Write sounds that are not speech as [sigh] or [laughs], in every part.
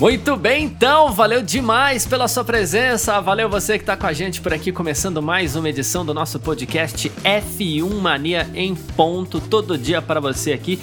Muito bem, então, valeu demais pela sua presença, valeu você que está com a gente por aqui, começando mais uma edição do nosso podcast F1 Mania em ponto, todo dia para você aqui,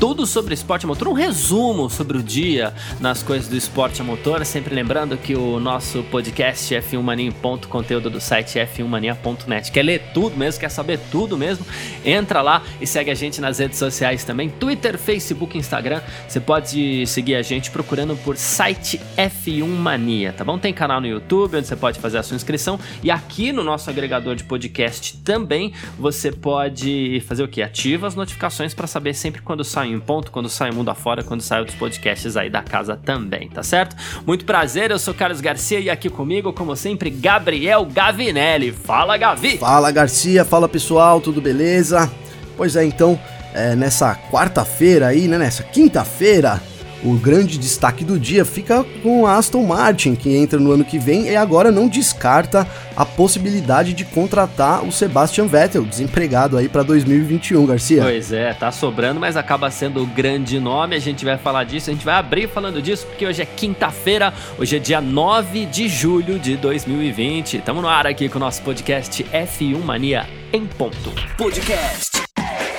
tudo sobre esporte a motor, um resumo sobre o dia nas coisas do esporte a motor, sempre lembrando que o nosso podcast F1 Mania em ponto, conteúdo do site f1mania.net, quer ler tudo mesmo, quer saber tudo mesmo, entra lá e segue a gente nas redes sociais também, Twitter, Facebook, Instagram, você pode seguir a gente procurando por site F1 Mania, tá bom? Tem canal no YouTube onde você pode fazer a sua inscrição e aqui no nosso agregador de podcast também você pode fazer o que? Ativa as notificações para saber sempre quando sai um ponto, quando sai mundo afora, quando sai outros podcasts aí da casa também, tá certo? Muito prazer, eu sou Carlos Garcia e aqui comigo, como sempre, Gabriel Gavinelli. Fala, Gavi! Fala, Garcia, fala pessoal, tudo beleza? Pois é, então, é, nessa quarta-feira aí, né, nessa quinta-feira, o grande destaque do dia fica com a Aston Martin, que entra no ano que vem e agora não descarta a possibilidade de contratar o Sebastian Vettel, desempregado aí para 2021, Garcia. Pois é, tá sobrando, mas acaba sendo o grande nome. A gente vai falar disso, a gente vai abrir falando disso, porque hoje é quinta-feira, hoje é dia 9 de julho de 2020. Estamos no ar aqui com o nosso podcast F1 Mania em ponto. Podcast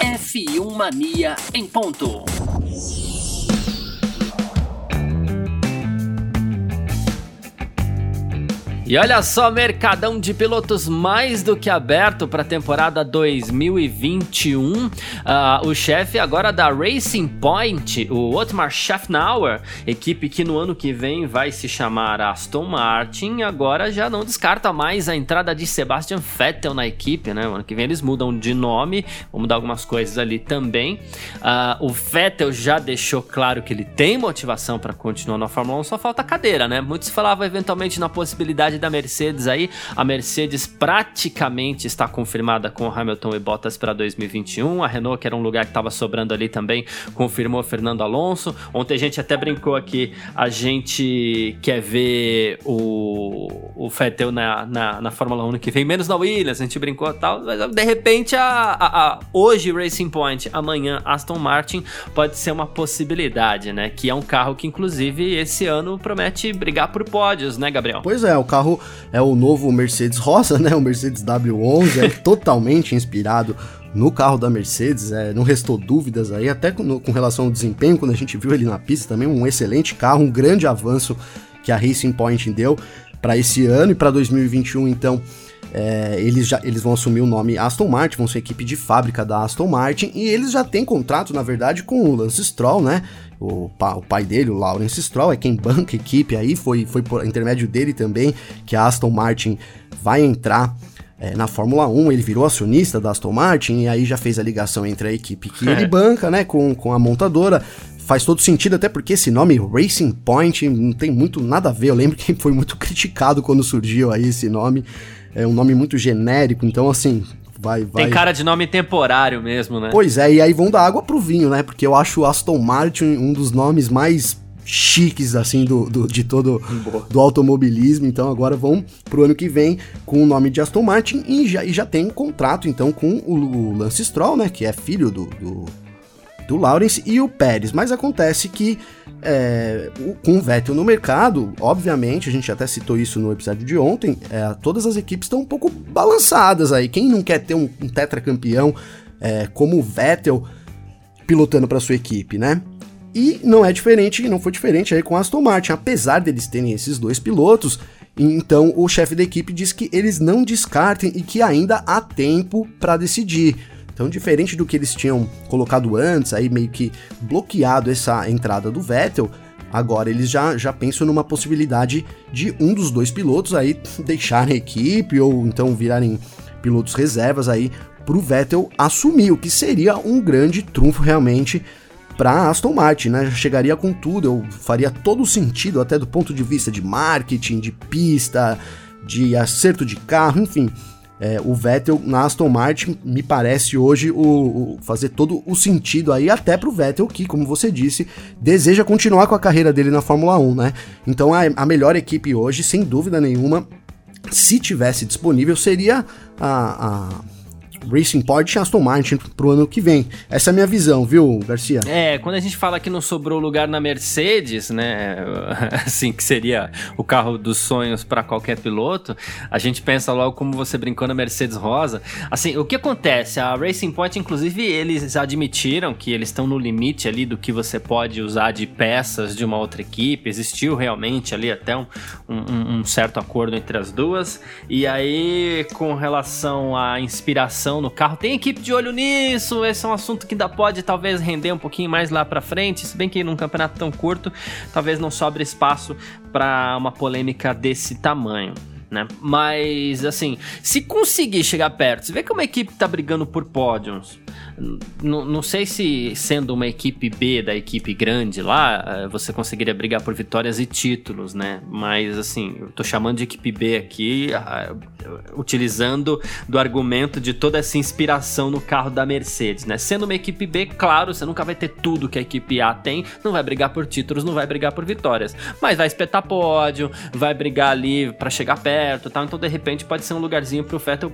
F1 Mania em ponto. E olha só, mercadão de pilotos mais do que aberto para a temporada 2021. Uh, o chefe agora da Racing Point, o Otmar Schaffnauer, equipe que no ano que vem vai se chamar Aston Martin, agora já não descarta mais a entrada de Sebastian Vettel na equipe, né? O ano que vem eles mudam de nome, vão mudar algumas coisas ali também. Uh, o Vettel já deixou claro que ele tem motivação para continuar na Fórmula 1, só falta cadeira, né? Muitos falavam eventualmente na possibilidade da Mercedes aí. A Mercedes praticamente está confirmada com Hamilton e Bottas para 2021. A Renault, que era um lugar que estava sobrando ali também, confirmou Fernando Alonso. Ontem a gente até brincou aqui, a gente quer ver o, o Vettel na, na, na Fórmula 1 que vem, menos na Williams, a gente brincou e tal. Mas de repente, a, a, a, hoje Racing Point, amanhã Aston Martin, pode ser uma possibilidade, né? Que é um carro que, inclusive, esse ano promete brigar por pódios, né, Gabriel? Pois é, o carro carro é o novo Mercedes rosa, né? O Mercedes W11, é totalmente inspirado no carro da Mercedes, é, não restou dúvidas aí, até com, com, relação ao desempenho, quando a gente viu ele na pista também, um excelente carro, um grande avanço que a Racing Point deu para esse ano e para 2021, então. É, eles, já, eles vão assumir o nome Aston Martin, vão ser equipe de fábrica da Aston Martin, e eles já têm contrato, na verdade, com o Lance Stroll, né? o, pa, o pai dele, o Lawrence Stroll, é quem banca a equipe aí, foi, foi por intermédio dele também que a Aston Martin vai entrar é, na Fórmula 1, ele virou acionista da Aston Martin e aí já fez a ligação entre a equipe que é. ele banca, né, com, com a montadora. Faz todo sentido, até porque esse nome Racing Point não tem muito nada a ver. Eu lembro que foi muito criticado quando surgiu aí esse nome. É um nome muito genérico, então assim, vai, vai. Tem cara de nome temporário mesmo, né? Pois é, e aí vão dar água pro vinho, né? Porque eu acho o Aston Martin um dos nomes mais chiques, assim, do, do de todo do automobilismo. Então agora vão pro ano que vem com o nome de Aston Martin e já, e já tem um contrato, então, com o, o Lance Stroll, né? Que é filho do, do do Lawrence e o Pérez. Mas acontece que é, com o Vettel no mercado, obviamente, a gente até citou isso no episódio de ontem, é, todas as equipes estão um pouco balançadas aí. Quem não quer ter um, um tetracampeão é, como o Vettel pilotando para sua equipe, né? E não é diferente, não foi diferente aí com a Aston Martin, apesar deles terem esses dois pilotos. Então o chefe da equipe diz que eles não descartem e que ainda há tempo para decidir. Então, diferente do que eles tinham colocado antes, aí meio que bloqueado essa entrada do Vettel, agora eles já, já pensam numa possibilidade de um dos dois pilotos aí [laughs] deixarem a equipe ou então virarem pilotos reservas aí para o Vettel assumir, o que seria um grande trunfo realmente para Aston Martin, né? Chegaria com tudo, eu faria todo sentido até do ponto de vista de marketing, de pista, de acerto de carro, enfim é, o Vettel na Aston Martin me parece hoje o, o, fazer todo o sentido aí, até pro Vettel, que, como você disse, deseja continuar com a carreira dele na Fórmula 1, né? Então a, a melhor equipe hoje, sem dúvida nenhuma, se tivesse disponível, seria a, a Racing Point e Aston Martin pro ano que vem. Essa é a minha visão, viu, Garcia? É, quando a gente fala que não sobrou lugar na Mercedes, né, [laughs] assim, que seria o carro dos sonhos para qualquer piloto, a gente pensa logo como você brincou na Mercedes Rosa. Assim, o que acontece? A Racing Point, inclusive, eles admitiram que eles estão no limite ali do que você pode usar de peças de uma outra equipe. Existiu realmente ali até um, um, um certo acordo entre as duas. E aí, com relação à inspiração no carro. Tem equipe de olho nisso, esse é um assunto que ainda pode talvez render um pouquinho mais lá para frente, se bem que num campeonato tão curto, talvez não sobre espaço para uma polêmica desse tamanho. Né? Mas, assim, se conseguir chegar perto, você vê que uma equipe tá brigando por pódios, não sei se sendo uma equipe B da equipe grande lá, eh, você conseguiria brigar por vitórias e títulos, né? Mas assim, eu tô chamando de equipe B aqui, ah, utilizando do argumento de toda essa inspiração no carro da Mercedes, né? Sendo uma equipe B, claro, você nunca vai ter tudo que a equipe A tem, não vai brigar por títulos, não vai brigar por vitórias, mas vai espetar pódio, vai brigar ali para chegar perto, tal. Então de repente pode ser um lugarzinho pro Vettel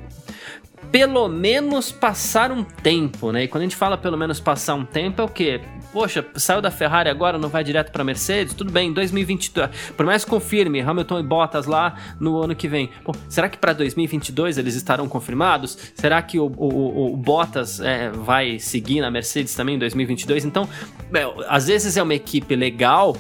pelo menos passar um tempo, né? E quando a gente fala pelo menos passar um tempo, é o quê? Poxa, saiu da Ferrari agora, não vai direto para Mercedes? Tudo bem, 2022. Por mais confirme Hamilton e Bottas lá no ano que vem. Será que para 2022 eles estarão confirmados? Será que o, o, o Bottas é, vai seguir na Mercedes também em 2022? Então, é, às vezes é uma equipe legal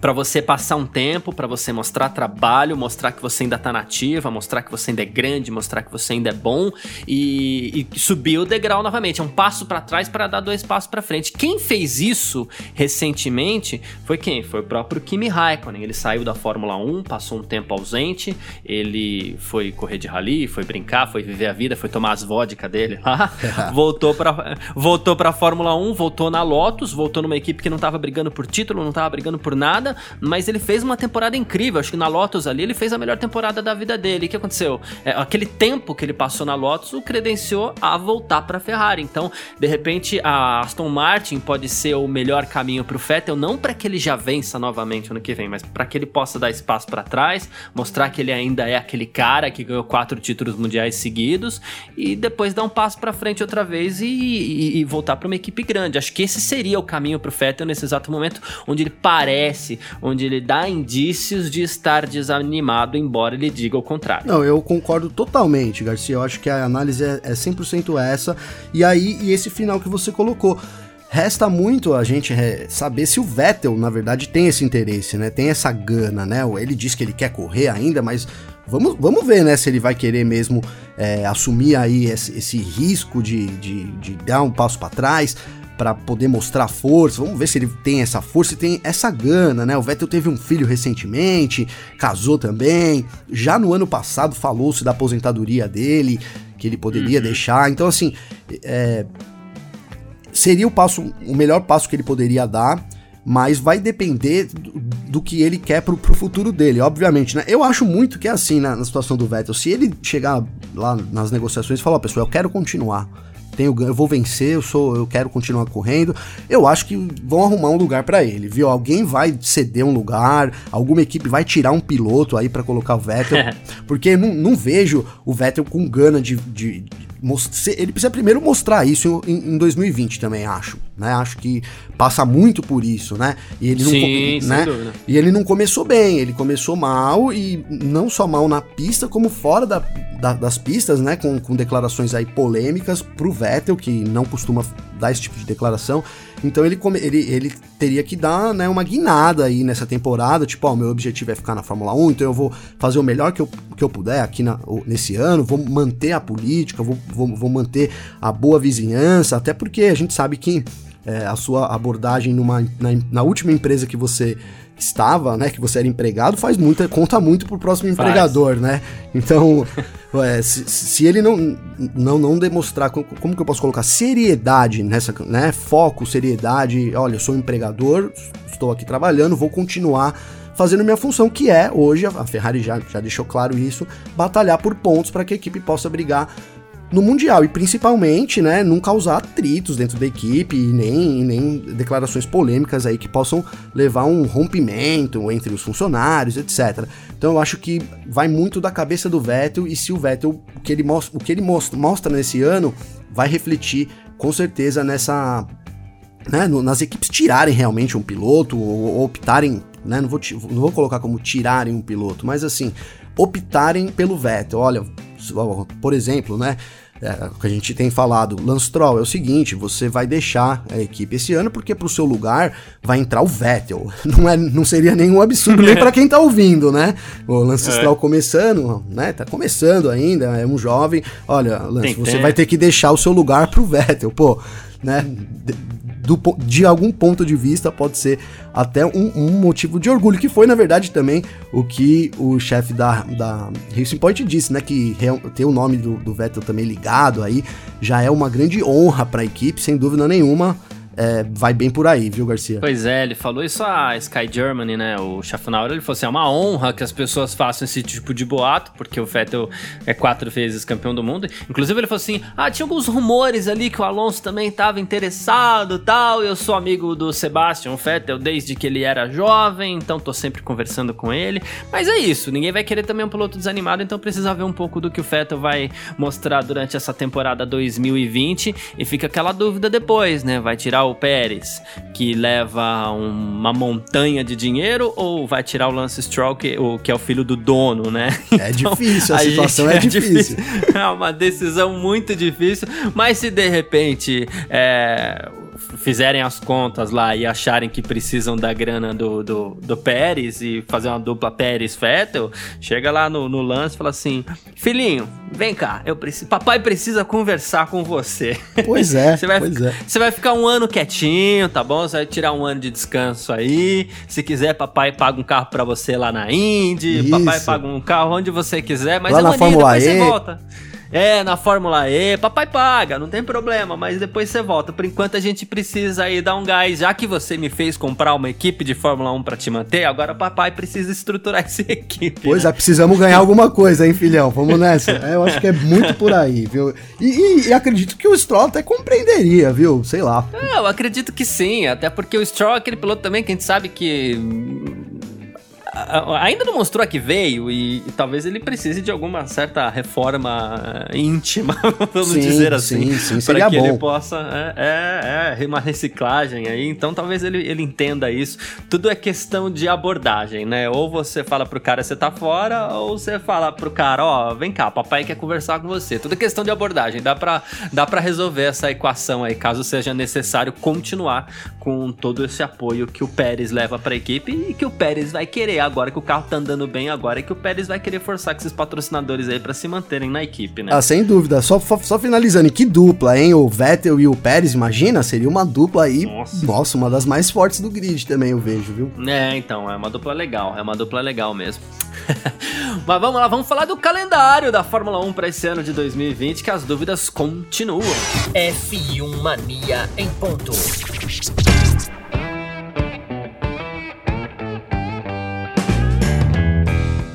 para você passar um tempo, para você mostrar trabalho, mostrar que você ainda tá nativa, mostrar que você ainda é grande, mostrar que você ainda é bom e, e subir o degrau novamente. É um passo para trás para dar dois passos para frente. Quem fez isso recentemente foi quem? Foi o próprio Kimi Raikkonen. Ele saiu da Fórmula 1, passou um tempo ausente, ele foi correr de rally, foi brincar, foi viver a vida, foi tomar as vodka dele lá, [laughs] voltou para voltou para Fórmula 1, voltou na Lotus, voltou numa equipe que não tava brigando por título, não tava brigando por nada temporada, mas ele fez uma temporada incrível. Acho que na Lotus ali ele fez a melhor temporada da vida dele. O que aconteceu? É, aquele tempo que ele passou na Lotus o credenciou a voltar para a Ferrari. Então, de repente, a Aston Martin pode ser o melhor caminho para o Vettel, não para que ele já vença novamente ano que vem, mas para que ele possa dar espaço para trás, mostrar que ele ainda é aquele cara que ganhou quatro títulos mundiais seguidos e depois dar um passo para frente outra vez e, e, e voltar para uma equipe grande. Acho que esse seria o caminho para o Vettel nesse exato momento, onde ele parece onde ele dá indícios de estar desanimado, embora ele diga o contrário. Não, eu concordo totalmente, Garcia. Eu acho que a análise é, é 100% essa. E aí, e esse final que você colocou. Resta muito a gente saber se o Vettel, na verdade, tem esse interesse, né? Tem essa gana, né? Ele diz que ele quer correr ainda, mas vamos, vamos ver, né? Se ele vai querer mesmo é, assumir aí esse, esse risco de, de, de, dar um passo para trás para poder mostrar força. Vamos ver se ele tem essa força e tem essa gana, né? O Vettel teve um filho recentemente, casou também. Já no ano passado falou-se da aposentadoria dele, que ele poderia uhum. deixar. Então, assim, é, seria o passo, o melhor passo que ele poderia dar. Mas vai depender do, do que ele quer pro, pro futuro dele, obviamente, né? Eu acho muito que é assim na, na situação do Vettel. Se ele chegar lá nas negociações e falar, oh, pessoal, eu quero continuar tenho, eu vou vencer, eu sou, eu quero continuar correndo. Eu acho que vão arrumar um lugar para ele, viu? Alguém vai ceder um lugar, alguma equipe vai tirar um piloto aí para colocar o Vettel, [laughs] porque não, não vejo o Vettel com gana de, de, de ele precisa primeiro mostrar isso em, em 2020 também, acho. Né? Acho que passa muito por isso, né? E ele Sim, não, né? E ele não começou bem, ele começou mal e não só mal na pista, como fora da, da, das pistas, né? Com, com declarações aí polêmicas pro Vettel, que não costuma dar esse tipo de declaração. Então ele, ele, ele teria que dar né, uma guinada aí nessa temporada, tipo, ó, meu objetivo é ficar na Fórmula 1, então eu vou fazer o melhor que eu, que eu puder aqui na, nesse ano, vou manter a política, vou, vou, vou manter a boa vizinhança, até porque a gente sabe que é, a sua abordagem numa, na, na última empresa que você estava, né, que você era empregado, faz muita, conta muito pro próximo faz. empregador, né? Então, [laughs] é, se, se, ele não, não, não demonstrar, como, como, que eu posso colocar, seriedade nessa, né, foco, seriedade, olha, eu sou empregador, estou aqui trabalhando, vou continuar fazendo minha função, que é hoje, a Ferrari já, já deixou claro isso, batalhar por pontos para que a equipe possa brigar no Mundial e principalmente, né, não causar atritos dentro da equipe e nem, nem declarações polêmicas aí que possam levar um rompimento entre os funcionários, etc. Então eu acho que vai muito da cabeça do Vettel e se o Vettel, o que ele mostra, o que ele mostra, mostra nesse ano, vai refletir com certeza nessa né, nas equipes tirarem realmente um piloto ou, ou optarem, né, não vou, não vou colocar como tirarem um piloto, mas assim, optarem pelo Vettel. Olha, por exemplo, né? É, o que a gente tem falado, Lance Stroll, é o seguinte: você vai deixar a equipe esse ano porque pro seu lugar vai entrar o Vettel. [laughs] Não, é, não seria nenhum absurdo nem para quem tá ouvindo, né? O Lance é. Stroll começando, né? Tá começando ainda, é um jovem. Olha, Lance, tem, você tem. vai ter que deixar o seu lugar pro Vettel, pô, né? Do, de algum ponto de vista, pode ser até um, um, motivo de orgulho, que foi, na verdade, também o que o chefe da, da Racing Point disse, né? Que ter o nome do, do Vettel também ligado aí já é uma grande honra para a equipe, sem dúvida nenhuma é, vai bem por aí, viu, Garcia? Pois é, ele falou isso a Sky Germany, né? O Schaffnauer, ele falou assim: é uma honra que as pessoas façam esse tipo de boato, porque o Vettel é quatro vezes campeão do mundo. Inclusive, ele falou assim: ah, tinha alguns rumores ali que o Alonso também estava interessado tal. Eu sou amigo do Sebastian Vettel desde que ele era jovem, então tô sempre conversando com ele. Mas é isso, ninguém vai querer também um piloto desanimado, então precisa ver um pouco do que o Vettel vai mostrar durante essa temporada 2020. E fica aquela dúvida depois, né? Vai tirar o Pérez, que leva uma montanha de dinheiro, ou vai tirar o Lance Stroll, que, o, que é o filho do dono, né? É [laughs] então, difícil, a, a situação é, é difícil. difícil. [laughs] É uma decisão muito difícil, mas se de repente é, fizerem as contas lá e acharem que precisam da grana do, do, do Pérez e fazer uma dupla Pérez-Vettel, chega lá no, no lance e fala assim: Filhinho, vem cá, eu preciso, papai precisa conversar com você. Pois é, [laughs] você vai, pois é. Você vai ficar um ano quietinho, tá bom? Você vai tirar um ano de descanso aí. Se quiser, papai paga um carro para você lá na Indy, papai paga um carro onde você quiser, mas lá é na Fórmula depois e. você volta. É, na Fórmula E, papai paga, não tem problema, mas depois você volta. Por enquanto a gente precisa aí dar um gás, já que você me fez comprar uma equipe de Fórmula 1 para te manter, agora papai precisa estruturar [laughs] essa equipe. Pois né? é, precisamos ganhar alguma coisa, hein, filhão? Vamos nessa. É, eu acho que é muito por aí, viu? E, e, e, acredito que o Stroll até compreenderia, viu? Sei lá. É, eu acredito que sim, até porque o Stroll é aquele piloto também que a gente sabe que ainda não mostrou a que veio e, e, talvez ele precise de alguma certa reforma íntima, [laughs] vamos sim, dizer assim. Sim, sim, para que bom. ele possa. É, é, é, uma reciclagem aí. Então talvez ele, ele entenda isso. Tudo é questão de abordagem, né? Ou você fala pro cara você tá fora, ou você fala pro cara, ó, oh, vem cá, papai quer conversar com você. Tudo é questão de abordagem. Dá pra, dá pra resolver essa equação aí, caso seja necessário continuar com todo esse apoio que o Pérez leva pra equipe e que o Pérez vai querer agora que o carro tá andando bem agora, é que o Pérez vai querer forçar com esses patrocinadores aí para se manterem na equipe, né? Ah, sem dúvida. Só, só finalizando, que dupla, hein? O Vettel e o Pérez, imagina? Seria uma dupla aí, nossa. nossa, uma das mais fortes do grid também, eu vejo, viu? É, então, é uma dupla legal, é uma dupla legal mesmo. [laughs] Mas vamos lá, vamos falar do calendário da Fórmula 1 para esse ano de 2020, que as dúvidas continuam. F1 Mania em ponto.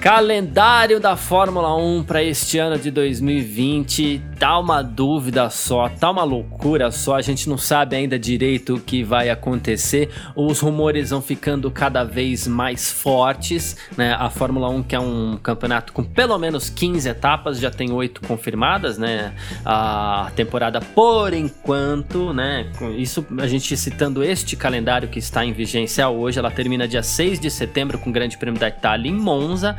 Calendário da Fórmula 1 para este ano de 2020 tá uma dúvida só, tá uma loucura só, a gente não sabe ainda direito o que vai acontecer. Os rumores vão ficando cada vez mais fortes, né? A Fórmula 1 que é um campeonato com pelo menos 15 etapas, já tem oito confirmadas, né? A temporada por enquanto, né? Isso a gente citando este calendário que está em vigência hoje, ela termina dia 6 de setembro com o Grande Prêmio da Itália em Monza,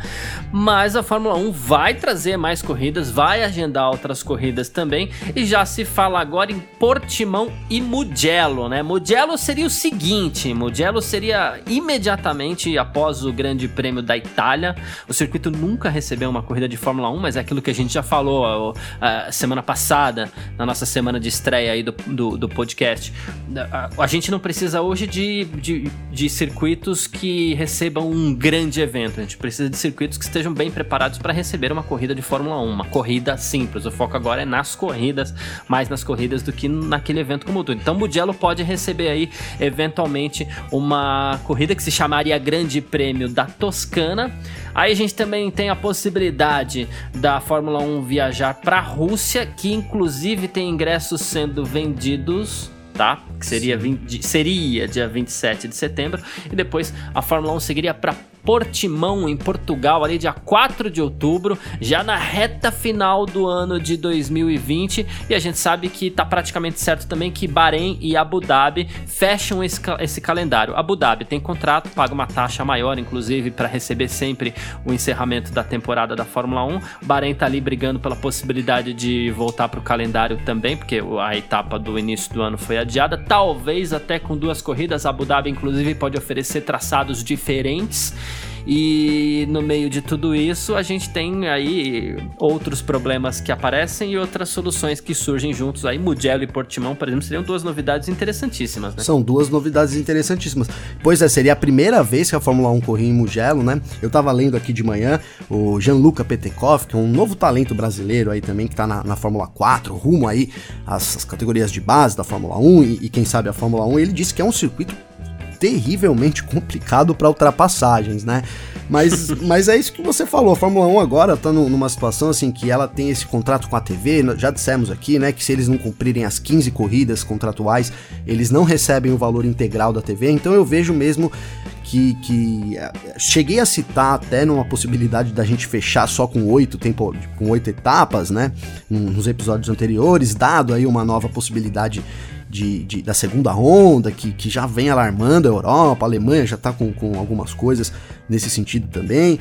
mas a Fórmula 1 vai trazer mais corridas, vai agendar outras corridas também. E já se fala agora em Portimão e Mugello, né? Mugello seria o seguinte: Mugello seria imediatamente após o Grande Prêmio da Itália. O circuito nunca recebeu uma corrida de Fórmula 1, mas é aquilo que a gente já falou a, semana passada, na nossa semana de estreia aí do, do, do podcast. A, a, gente não precisa hoje de, de, de circuitos que recebam um grande evento, a gente precisa de circuitos circuitos que estejam bem preparados para receber uma corrida de Fórmula 1, uma corrida simples. O foco agora é nas corridas, mais nas corridas do que naquele evento como tudo. Então, Mugello pode receber aí eventualmente uma corrida que se chamaria Grande Prêmio da Toscana. Aí a gente também tem a possibilidade da Fórmula 1 viajar para a Rússia, que inclusive tem ingressos sendo vendidos tá? Que seria, 20, seria dia 27 de setembro. E depois a Fórmula 1 seguiria para Portimão, em Portugal, ali dia 4 de outubro, já na reta final do ano de 2020. E a gente sabe que está praticamente certo também que Bahrein e Abu Dhabi fecham esse, esse calendário. Abu Dhabi tem contrato, paga uma taxa maior, inclusive, para receber sempre o encerramento da temporada da Fórmula 1. Bahrein está ali brigando pela possibilidade de voltar para o calendário também, porque a etapa do início do ano foi adiada. Talvez até com duas corridas. Abu Dhabi, inclusive, pode oferecer traçados diferentes. E no meio de tudo isso, a gente tem aí outros problemas que aparecem e outras soluções que surgem juntos. Aí, Mugello e Portimão, por exemplo, seriam duas novidades interessantíssimas, né? São duas novidades interessantíssimas. Pois é, seria a primeira vez que a Fórmula 1 corria em Mugello, né? Eu tava lendo aqui de manhã o Gianluca Petekoff, que é um novo talento brasileiro aí também, que tá na, na Fórmula 4, rumo aí às, às, categorias de base da Fórmula 1 e, e quem sabe a Fórmula 1. Ele disse que é um circuito terrivelmente complicado para ultrapassagens, né? Mas, [laughs] mas é isso que você falou. A Fórmula 1 agora tá numa situação assim que ela tem esse contrato com a TV. Já dissemos aqui, né, que se eles não cumprirem as 15 corridas contratuais, eles não recebem o valor integral da TV. Então eu vejo mesmo que, que é, cheguei a citar até numa possibilidade da gente fechar só com oito tempo, com oito etapas, né? Nos episódios anteriores, dado aí uma nova possibilidade de, de, da segunda onda, que, que já vem alarmando a Europa, a Alemanha já está com, com algumas coisas nesse sentido também.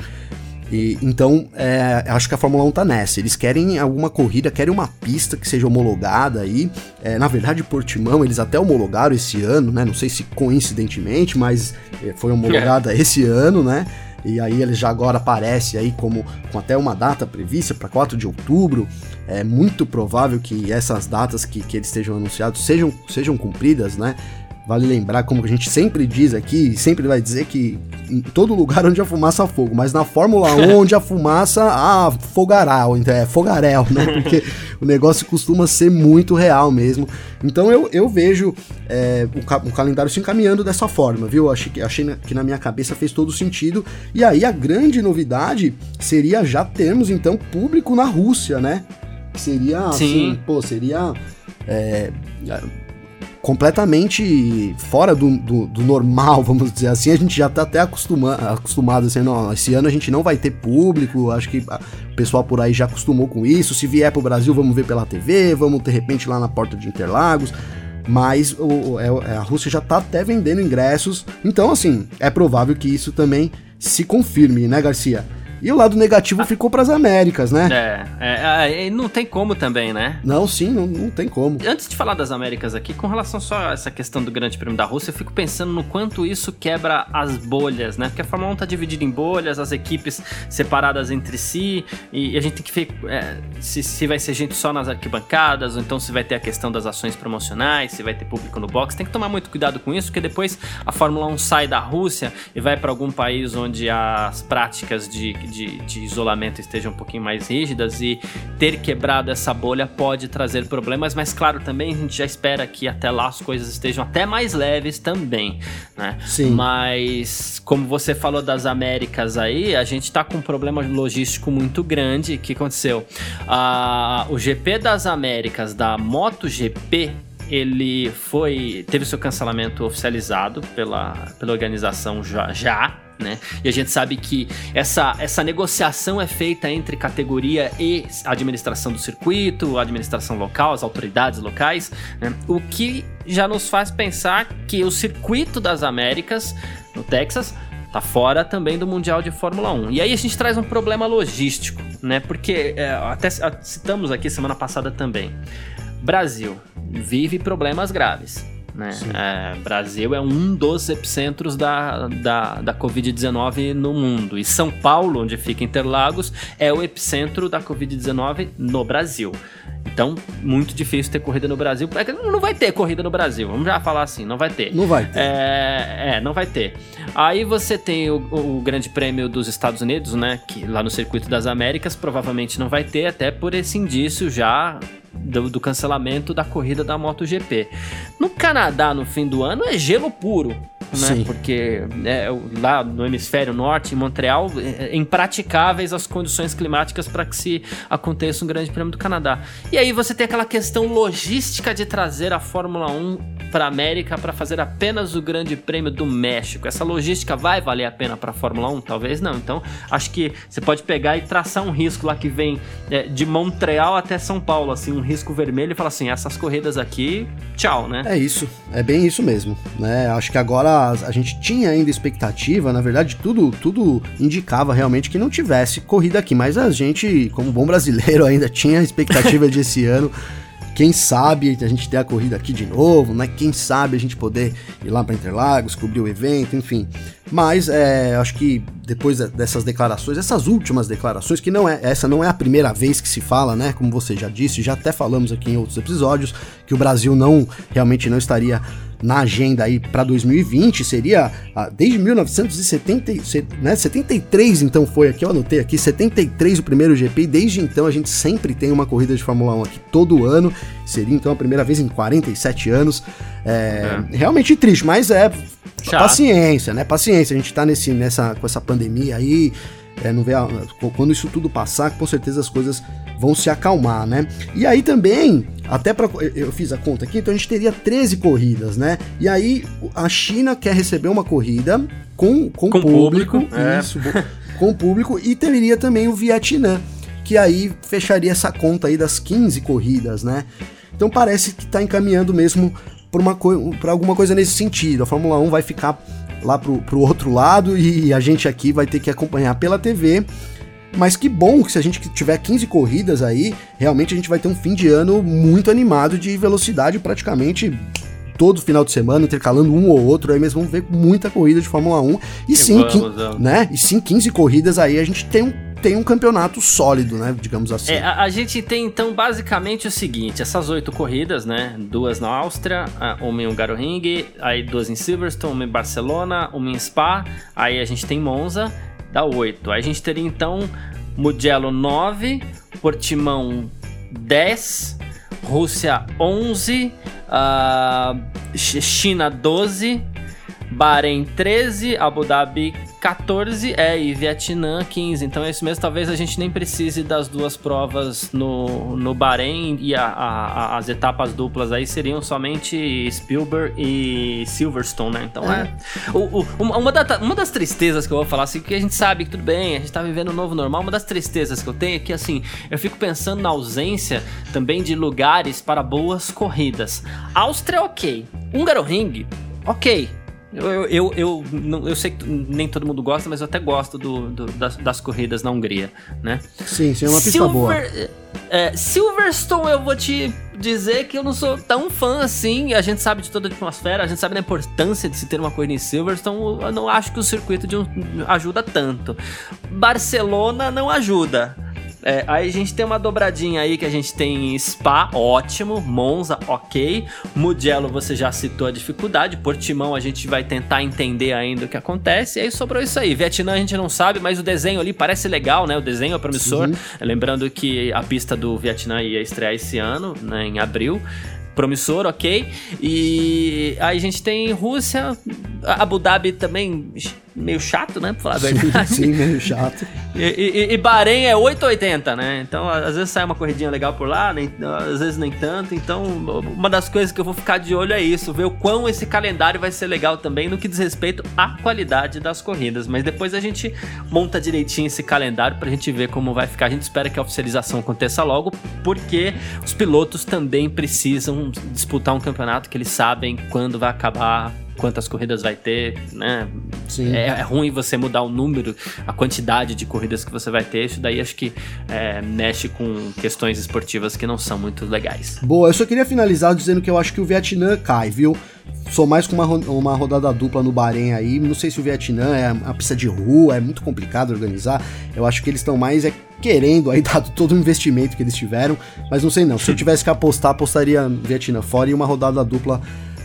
E, então, é, acho que a Fórmula 1 tá nessa. Eles querem alguma corrida, querem uma pista que seja homologada aí. É, na verdade, Portimão, eles até homologaram esse ano, né? Não sei se coincidentemente, mas é, foi homologada é. esse ano, né? E aí ele já agora aparece aí como com até uma data prevista para 4 de outubro. É muito provável que essas datas que, que eles estejam anunciados sejam, sejam cumpridas, né? Vale lembrar, como a gente sempre diz aqui, sempre vai dizer que em todo lugar onde a fumaça há fogo, mas na Fórmula 1 [laughs] onde a fumaça há fogará, então é fogaréu, né? [laughs] Porque o negócio costuma ser muito real mesmo. Então eu, eu vejo é, o, ca o, calendário se encaminhando dessa forma, viu? Achei, achei que na minha cabeça fez todo sentido. E aí a grande novidade seria já termos então público na Rússia, né? Seria Sim. assim, pô, seria. É, completamente fora do, do, do, normal, [laughs] vamos dizer assim. A gente já tá até acostuma, acostumado, assim, não, esse ano a gente não vai ter público, acho que o pessoal por aí já acostumou com isso. Se vier pro Brasil, vamos ver pela TV, vamos de repente lá na porta de Interlagos. Mas o, é, é, a Rússia já tá até vendendo ingressos. Então, assim, é provável que isso também se confirme, né, Garcia? E o lado negativo ah. ficou para as Américas, né? É, é, é, não tem como também, né? Não, sim, não, não tem como. Antes de falar das Américas aqui, com relação só a essa questão do Grande Prêmio da Rússia, eu fico pensando no quanto isso quebra as bolhas, né? Porque a Fórmula 1 tá dividida em bolhas, as equipes separadas entre si, e a gente tem que ver é, se, se vai ser gente só nas arquibancadas, ou então se vai ter a questão das ações promocionais, se vai ter público no box. Tem que tomar muito cuidado com isso, porque depois a Fórmula 1 sai da Rússia e vai para algum país onde as práticas de de, de isolamento estejam um pouquinho mais rígidas e ter quebrado essa bolha pode trazer problemas, mas claro, também a gente já espera que até lá as coisas estejam até mais leves também, né? Sim. Mas como você falou das Américas aí, a gente tá com um problema logístico muito grande. O que aconteceu? Ah, o GP das Américas da MotoGP ele foi teve seu cancelamento oficializado pela, pela organização já, já né? E a gente sabe que essa, essa negociação é feita entre categoria e administração do circuito, administração local, as autoridades locais, né? o que já nos faz pensar que o circuito das Américas, no Texas, tá fora também do Mundial de Fórmula 1. E aí a gente traz um problema logístico, né? Porque é, até citamos aqui semana passada também. Brasil vive problemas graves né? É, Brasil é um dos epicentros da, da, da Covid-19 no mundo. E São Paulo, onde fica Interlagos, é o epicentro da Covid-19 no Brasil. Então, muito difícil ter corrida no Brasil. É não vai ter corrida no Brasil, vamos já falar assim, não vai ter. Não vai ter. É, é não vai ter. Aí você tem o, o, Grande Prêmio dos Estados Unidos, né? Que lá no Circuito das Américas provavelmente não vai ter, até por esse indício já do, do, cancelamento da corrida da MotoGP. No Canadá, no fim do ano, é gelo puro. Né? Sim. Porque é, lá no hemisfério norte, em Montreal, é, é impraticáveis as condições climáticas para que se aconteça um grande prêmio do Canadá. E aí você tem aquela questão logística de trazer a Fórmula 1 para a América para fazer apenas o Grande Prêmio do México. Essa logística vai valer a pena para a Fórmula 1? Talvez não. Então, acho que você pode pegar e traçar um risco lá que vem é, de Montreal até São Paulo, assim, um risco vermelho e falar assim: essas corridas aqui, tchau, né? É isso, é bem isso mesmo, né? Acho que agora a gente tinha ainda expectativa, na verdade, tudo, tudo indicava realmente que não tivesse corrida aqui, mas a gente, como bom brasileiro, [laughs] ainda tinha expectativa de esse ano quem sabe a gente ter a corrida aqui de novo, né? Quem sabe a gente poder ir lá para Interlagos, cobrir o evento, enfim. Mas é, acho que depois dessas declarações, essas últimas declarações, que não é essa não é a primeira vez que se fala, né? Como você já disse, já até falamos aqui em outros episódios, que o Brasil não realmente não estaria na agenda aí para 2020 seria ah, desde 1970, né, 73 então foi aqui, eu anotei aqui, 73 o primeiro GP e desde então a gente sempre tem uma corrida de Fórmula 1 aqui todo ano, seria então a primeira vez em 47 anos, é, é. realmente triste, mas é Chato. paciência, né, paciência, a gente tá nesse, nessa, com essa pandemia aí, é, não vê a, quando isso tudo passar, com certeza as coisas vão se acalmar, né? E aí também, até para eu fiz a conta aqui, então a gente teria 13 corridas, né? E aí a China quer receber uma corrida com, com, com público, público é. isso, com público e teria também o Vietnã, que aí fecharia essa conta aí das 15 corridas, né? Então parece que está encaminhando mesmo para alguma coisa nesse sentido. A Fórmula 1 vai ficar lá pro, pro outro lado e a gente aqui vai ter que acompanhar pela TV. Mas que bom que se a gente tiver 15 corridas aí, realmente a gente vai ter um fim de ano muito animado de velocidade praticamente todo final de semana, intercalando um ou outro, aí mesmo vamos ver muita corrida de Fórmula 1. E sim, vamos, vamos. né? E sim, 15 corridas aí a gente tem um tem um campeonato sólido, né? Digamos assim. É, a, a, gente tem então basicamente o seguinte: essas oito corridas, né? Duas na Áustria, uma em Hungaroring, aí duas em Silverstone, uma em Barcelona, uma em Spa, aí a gente tem Monza, dá oito. Aí a gente teria então Mugello 9, Portimão 10, Rússia 11, uh, China 12, Bahrein 13, Abu Dhabi 14 é e Vietnã 15. Então é isso mesmo. Talvez a gente nem precise das duas provas no, no Bahrein e a, a, as etapas duplas aí seriam somente Spielberg e Silverstone, né? Então é. é o, o, uma, da, uma das tristezas que eu vou falar, assim, que a gente sabe que tudo bem, a gente tá vivendo um novo normal. Uma das tristezas que eu tenho é que, assim, eu fico pensando na ausência também de lugares para boas corridas. Áustria, ok. Hungaroring, ok eu, eu, eu, eu, eu sei que nem todo mundo gosta, mas eu até gosto do, do das, das, corridas na Hungria, né? Sim, sim, é uma pista Silver, boa. É, Silverstone, eu vou te dizer que eu não sou tão fã assim. A gente sabe de toda a atmosfera, a gente sabe da importância de se ter uma corrida em Silverstone. Eu não acho que o circuito de um, ajuda tanto. Barcelona não ajuda. É, aí a gente tem uma dobradinha aí que a gente tem Spa, ótimo, Monza, ok, Mugello você já citou a dificuldade, Portimão a gente vai tentar entender ainda o que acontece, e aí sobrou isso aí. Vietnã a gente não sabe, mas o desenho ali parece legal, né? O desenho é promissor. Uhum. Lembrando que a pista do Vietnã ia estrear esse ano, né, em abril promissor, ok. E aí a gente tem Rússia, Abu Dhabi também meio chato, né? Pra falar a verdade. Sim, meio chato. [laughs] E, e, e Bahrein é 880, né? Então, às vezes sai uma corridinha legal por lá, nem, às vezes nem tanto. Então, uma das coisas que eu vou ficar de olho é isso, ver o quão esse calendário vai ser legal também no que diz respeito à qualidade das corridas. Mas depois a gente monta direitinho esse calendário pra gente ver como vai ficar. A gente espera que a oficialização aconteça logo, porque os pilotos também precisam disputar um campeonato que eles sabem quando vai acabar quantas corridas vai ter, né? Sim. É, é, ruim você mudar o número, a quantidade de corridas que você vai ter. Isso daí acho que é, mexe com questões esportivas que não são muito legais. Boa, eu só queria finalizar dizendo que eu acho que o Vietnã cai, viu? sou mais com uma, uma rodada dupla no Bahrein aí. Não sei se o Vietnã é a pista de rua, é muito complicado organizar. Eu acho que eles estão mais é, querendo aí, [laughs] dado todo o investimento que eles tiveram. Mas não sei não. Se eu tivesse que apostar, apostaria Vietnã fora e uma rodada dupla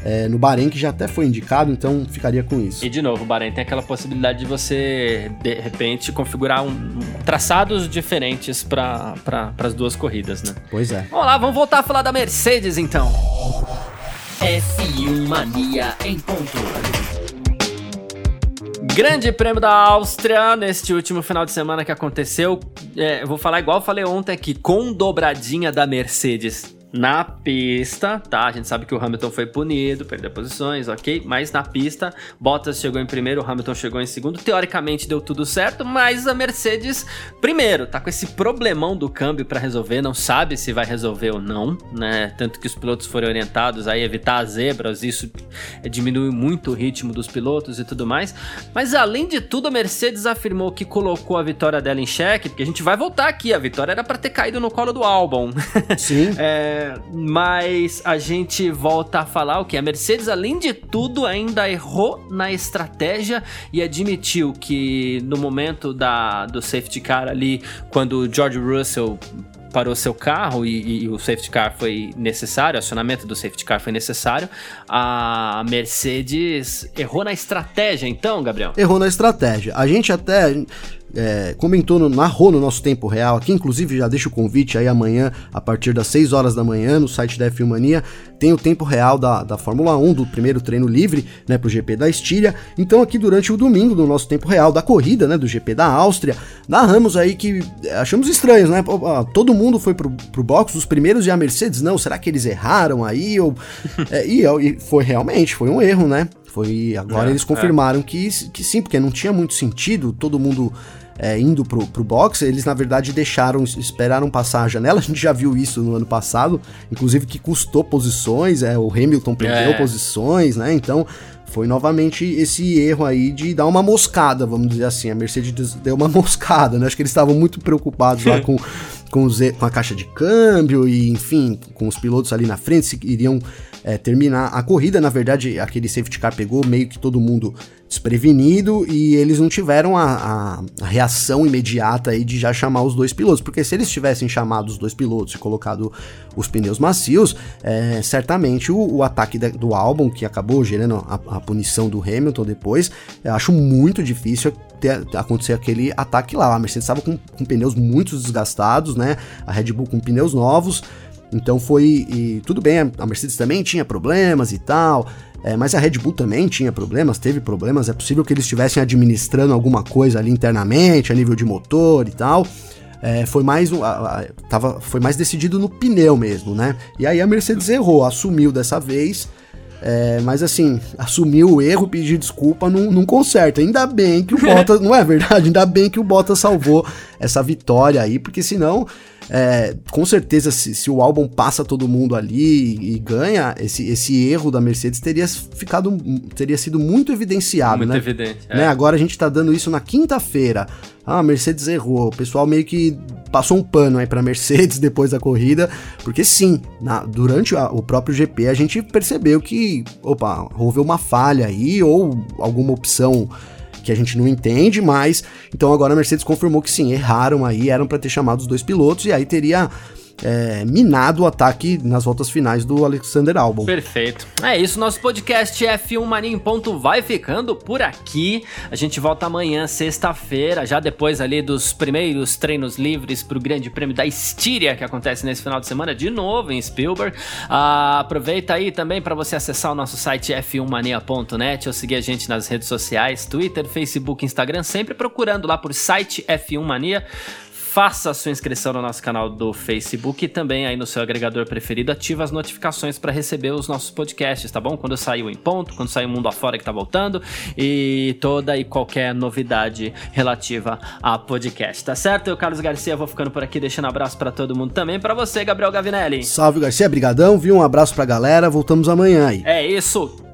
é, no Bahrein, que já até foi indicado, então ficaria com isso. E de novo, o Bahrein tem aquela possibilidade de você, de repente, configurar um, traçados diferentes para pra, as duas corridas, né? Pois é. Vamos lá, vamos voltar a falar da Mercedes então. F1 Mania em ponto. Grande Prêmio da Áustria neste último final de semana que aconteceu. É, eu vou falar igual eu falei ontem aqui, com dobradinha da Mercedes na pista, tá? A gente sabe que o Hamilton foi punido, perdeu posições, ok? Mas na pista, Bottas chegou em primeiro, o Hamilton chegou em segundo. Teoricamente deu tudo certo, mas a Mercedes, primeiro, tá com esse problemão do câmbio para resolver, não sabe se vai resolver ou não, né? Tanto que os pilotos foram orientados a evitar as zebras, isso diminui muito o ritmo dos pilotos e tudo mais. Mas além de tudo, a Mercedes afirmou que colocou a vitória dela em xeque, porque a gente vai voltar aqui, a vitória era para ter caído no colo do Albon. Sim. [laughs] é, mas a gente volta a falar o que a Mercedes, além de tudo, ainda errou na estratégia e admitiu que no momento da, do safety car ali, quando o George Russell parou seu carro e, e, e, o safety car foi necessário, o acionamento do safety car foi necessário, a Mercedes errou na estratégia, então, Gabriel? Errou na estratégia. A gente até é, comentou, no, narrou no nosso tempo real aqui, inclusive já deixa o convite aí amanhã, a partir das 6 horas da manhã, no site da F1 Mania, tem o tempo real da, da Fórmula 1, do primeiro treino livre, né, pro GP da Estíria. Então aqui durante o domingo, no nosso tempo real da corrida, né, do GP da Áustria, narramos aí que achamos estranhos, né, todo mundo foi pro, pro box, os primeiros e a Mercedes não, será que eles erraram aí? Ou, [laughs] é, e, e foi realmente, foi um erro, né? Foi, agora é, eles confirmaram é. que, que sim, porque não tinha muito sentido todo mundo é, indo pro, pro box, eles na verdade deixaram, esperaram passar a janela. [laughs] A gente já viu isso no ano passado, inclusive que custou posições, é, o Hamilton perdeu é. posições, né? Então foi novamente esse erro aí de dar uma moscada, vamos dizer assim. A Mercedes deu uma [laughs] moscada, né? Acho que eles estavam muito preocupados lá com, com, os, com a caixa de câmbio e, enfim, com os pilotos ali na frente, se iriam é, terminar a corrida. Na verdade, aquele safety car pegou meio que todo mundo desprevenido e eles não tiveram a, a, reação imediata aí de já chamar os dois pilotos, porque se eles tivessem chamado os dois pilotos e colocado os pneus macios, é, certamente o, o ataque da, do álbum, que acabou gerando a, a, punição do Hamilton depois, eu acho muito difícil ter, acontecer aquele ataque lá. A Mercedes estava com, com pneus muito desgastados, né? A Red Bull com pneus novos. Então foi. E, tudo bem, a Mercedes também tinha problemas e tal. É, mas a Red Bull também tinha problemas, teve problemas. É possível que eles estivessem administrando alguma coisa ali internamente, a nível de motor e tal. É, foi mais a, a, tava, foi mais decidido no pneu mesmo, né? E aí a Mercedes errou, assumiu dessa vez. É, mas assim, assumiu o erro, pedir desculpa, não, não conserta. Ainda bem que o [laughs] Bottas, não é verdade? Ainda bem que o Bottas salvou essa vitória aí, porque senão é, com certeza, se, se, o álbum passa todo mundo ali e ganha, esse, esse erro da Mercedes teria ficado, teria sido muito evidenciado, muito né? evidente. É. Né? Agora a gente tá dando isso na quinta-feira. Ah, a Mercedes errou. O pessoal meio que passou um pano aí pra Mercedes [laughs] depois da corrida, porque sim, na, durante a, o próprio GP a gente percebeu que, opa, houve uma falha aí ou alguma opção que a gente não entende, mas então agora a Mercedes confirmou que sim, erraram aí, eram para ter chamado os dois pilotos e aí teria é, minado o ataque nas voltas finais do Alexander Albon. Perfeito. É isso, nosso podcast F1 Mania em Ponto vai ficando por aqui. A gente volta amanhã, sexta-feira, já depois ali dos primeiros treinos livres para o Grande Prêmio da Estíria, que acontece nesse final de semana, de novo em Spielberg. Ah, aproveita aí também para você acessar o nosso site f1mania.net ou seguir a gente nas redes sociais, Twitter, Facebook, Instagram, sempre procurando lá por site F1 Mania faça a sua inscrição no nosso canal do Facebook e também aí no seu agregador preferido, ativa as notificações para receber os nossos podcasts, tá bom? Quando sair o Em Ponto, quando sair o Mundo Afora que tá voltando e toda e qualquer novidade relativa a podcast, tá certo? Eu, Carlos Garcia, vou ficando por aqui, deixando um abraço para todo mundo também, para você, Gabriel Gavinelli. Salve, Garcia, brigadão, viu? Um abraço pra galera, voltamos amanhã aí. É isso,